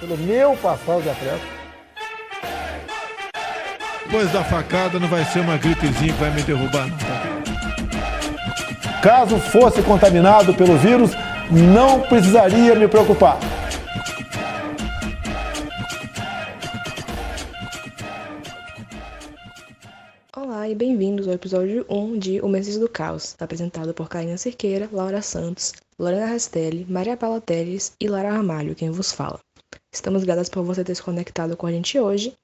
pelo meu passado de atleta. Depois da facada não vai ser uma gripezinha que vai me derrubar, não. Tá? Caso fosse contaminado pelo vírus, não precisaria me preocupar. Olá e bem-vindos ao episódio 1 de O Meses do Caos, apresentado por Karina Cerqueira, Laura Santos, Lorena Rastelli, Maria Paula Teles e Lara Ramalho, quem vos fala. Estamos gratas por você ter se conectado com a gente hoje.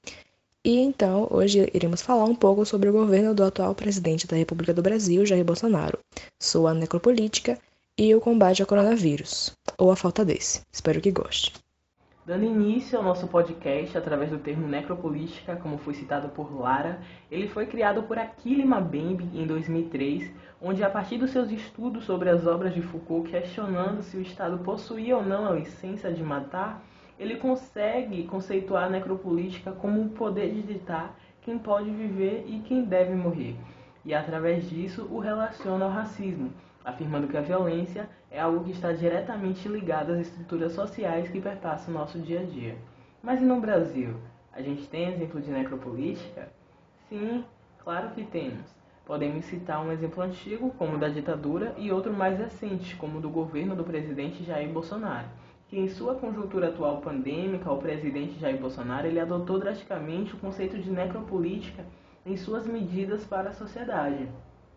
E então, hoje iremos falar um pouco sobre o governo do atual presidente da República do Brasil, Jair Bolsonaro, sua necropolítica e o combate ao coronavírus, ou a falta desse. Espero que goste. Dando início ao nosso podcast através do termo necropolítica, como foi citado por Lara, ele foi criado por Achille Mbembe em 2003, onde a partir dos seus estudos sobre as obras de Foucault, questionando se o Estado possuía ou não a licença de matar, ele consegue conceituar a necropolítica como o poder de ditar quem pode viver e quem deve morrer, e através disso o relaciona ao racismo, afirmando que a violência é algo que está diretamente ligado às estruturas sociais que perpassam o nosso dia a dia. Mas e no Brasil? A gente tem exemplo de necropolítica? Sim, claro que temos. Podemos citar um exemplo antigo, como o da ditadura, e outro mais recente, como o do governo do presidente Jair Bolsonaro, que em sua conjuntura atual pandêmica, o presidente Jair Bolsonaro ele adotou drasticamente o conceito de necropolítica em suas medidas para a sociedade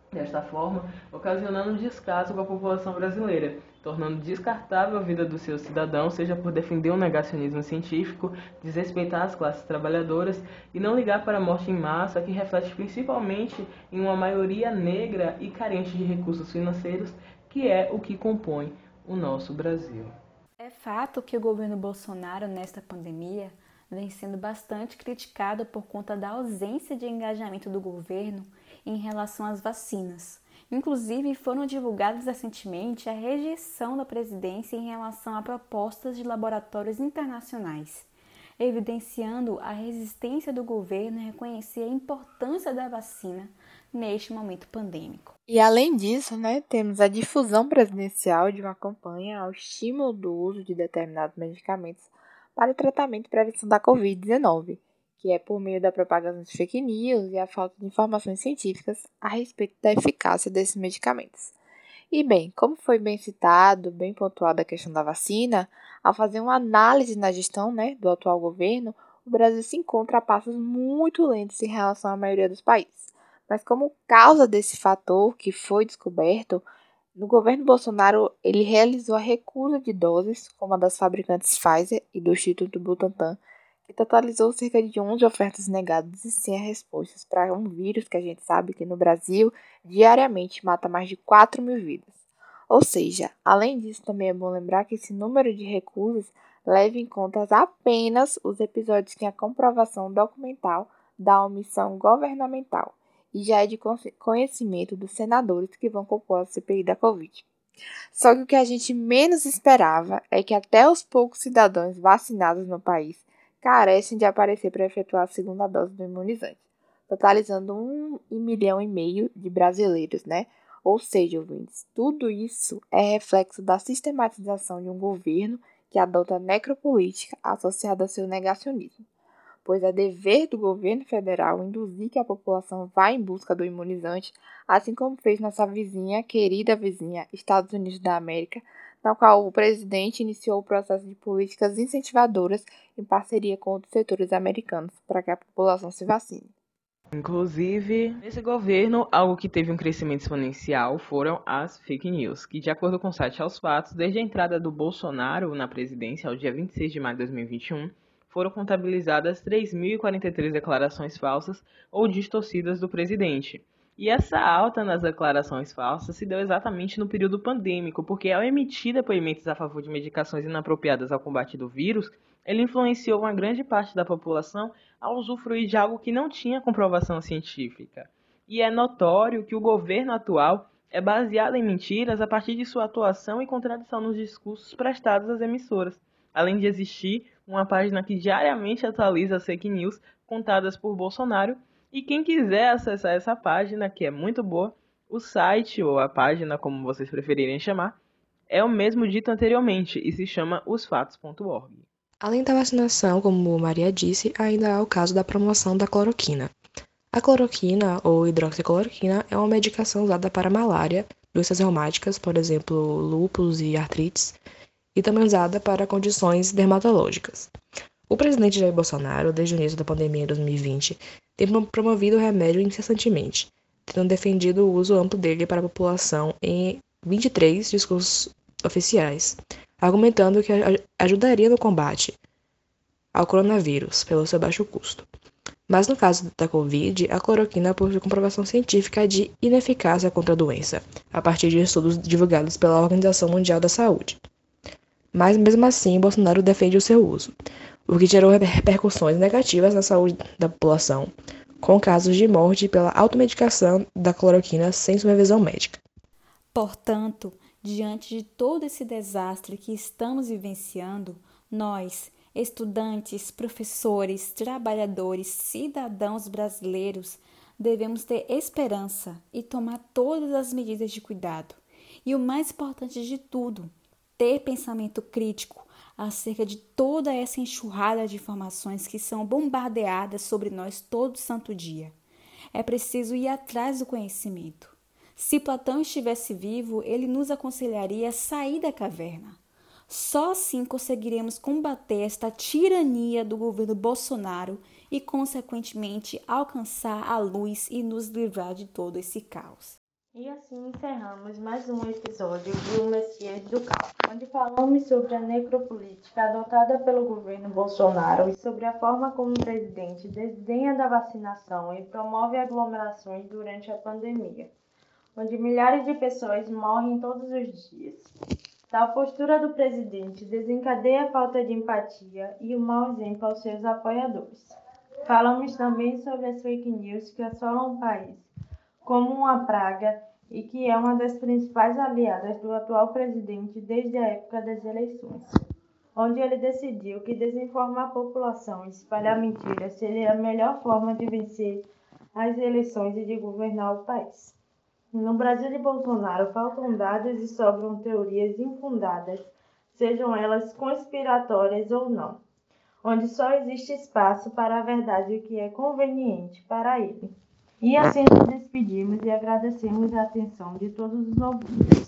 desta forma, ocasionando um descaso com a população brasileira, tornando descartável a vida dos seus cidadãos, seja por defender o negacionismo científico, desrespeitar as classes trabalhadoras e não ligar para a morte em massa, que reflete principalmente em uma maioria negra e carente de recursos financeiros, que é o que compõe o nosso Brasil. É fato que o governo Bolsonaro, nesta pandemia, vem sendo bastante criticado por conta da ausência de engajamento do governo em relação às vacinas. Inclusive, foram divulgadas recentemente a rejeição da presidência em relação a propostas de laboratórios internacionais, evidenciando a resistência do governo em reconhecer a importância da vacina neste momento pandêmico. E além disso, né, temos a difusão presidencial de uma campanha ao estímulo do uso de determinados medicamentos para o tratamento e prevenção da Covid-19, que é por meio da propagação de fake news e a falta de informações científicas a respeito da eficácia desses medicamentos. E bem, como foi bem citado, bem pontuado a questão da vacina, ao fazer uma análise na gestão né, do atual governo, o Brasil se encontra a passos muito lentos em relação à maioria dos países. Mas como causa desse fator que foi descoberto, no governo Bolsonaro ele realizou a recusa de doses, como a das fabricantes Pfizer e do Instituto Butantan, que totalizou cerca de 11 ofertas negadas e 100 respostas para um vírus que a gente sabe que no Brasil diariamente mata mais de 4 mil vidas. Ou seja, além disso, também é bom lembrar que esse número de recusas leva em conta apenas os episódios que a comprovação documental da omissão governamental e já é de conhecimento dos senadores que vão compor a CPI da Covid. Só que o que a gente menos esperava é que até os poucos cidadãos vacinados no país carecem de aparecer para efetuar a segunda dose do imunizante, totalizando um milhão e meio de brasileiros, né? Ou seja, ouvintes, tudo isso é reflexo da sistematização de um governo que adota necropolítica associada ao seu negacionismo, pois é dever do governo federal induzir que a população vá em busca do imunizante, assim como fez nossa vizinha, querida vizinha, Estados Unidos da América, na qual o presidente iniciou o processo de políticas incentivadoras em parceria com outros setores americanos para que a população se vacine. Inclusive, nesse governo, algo que teve um crescimento exponencial foram as fake news, que, de acordo com o site Aos Fatos, desde a entrada do Bolsonaro na presidência, ao dia 26 de maio de 2021, foram contabilizadas 3.043 declarações falsas ou distorcidas do presidente. E essa alta nas declarações falsas se deu exatamente no período pandêmico, porque ao emitir depoimentos a favor de medicações inapropriadas ao combate do vírus, ele influenciou uma grande parte da população a usufruir de algo que não tinha comprovação científica. E é notório que o governo atual é baseado em mentiras a partir de sua atuação e contradição nos discursos prestados às emissoras, além de existir uma página que diariamente atualiza as fake news contadas por Bolsonaro e quem quiser acessar essa página, que é muito boa, o site ou a página, como vocês preferirem chamar, é o mesmo dito anteriormente e se chama osfatos.org. Além da vacinação, como Maria disse, ainda há o caso da promoção da cloroquina. A cloroquina, ou hidroxicloroquina, é uma medicação usada para malária, doenças reumáticas, por exemplo, lúpus e artrites, e também usada para condições dermatológicas. O presidente Jair Bolsonaro, desde o início da pandemia em 2020, tem promovido o remédio incessantemente, tendo defendido o uso amplo dele para a população em 23 discursos oficiais, argumentando que ajudaria no combate ao coronavírus pelo seu baixo custo. Mas no caso da Covid, a cloroquina possui comprovação científica de ineficácia contra a doença, a partir de estudos divulgados pela Organização Mundial da Saúde. Mas mesmo assim, Bolsonaro defende o seu uso, o que gerou repercussões negativas na saúde da população, com casos de morte pela automedicação da cloroquina sem supervisão médica. Portanto, diante de todo esse desastre que estamos vivenciando, nós, estudantes, professores, trabalhadores, cidadãos brasileiros, devemos ter esperança e tomar todas as medidas de cuidado. E o mais importante de tudo, ter pensamento crítico acerca de toda essa enxurrada de informações que são bombardeadas sobre nós todo santo dia. É preciso ir atrás do conhecimento. Se Platão estivesse vivo, ele nos aconselharia a sair da caverna só assim conseguiremos combater esta tirania do governo Bolsonaro e, consequentemente, alcançar a luz e nos livrar de todo esse caos. E assim encerramos mais um episódio do Messias do Caos, onde falamos sobre a necropolítica adotada pelo governo Bolsonaro e sobre a forma como o presidente desdenha da vacinação e promove aglomerações durante a pandemia, onde milhares de pessoas morrem todos os dias. Tal postura do presidente desencadeia a falta de empatia e o mau exemplo aos seus apoiadores. Falamos também sobre as fake news que assolam o país como uma praga e que é uma das principais aliadas do atual presidente desde a época das eleições, onde ele decidiu que desinformar a população e espalhar mentiras seria a melhor forma de vencer as eleições e de governar o país. No Brasil de Bolsonaro faltam dados e sobram teorias infundadas, sejam elas conspiratórias ou não, onde só existe espaço para a verdade que é conveniente para ele. E assim nos despedimos e agradecemos a atenção de todos os ouvintes.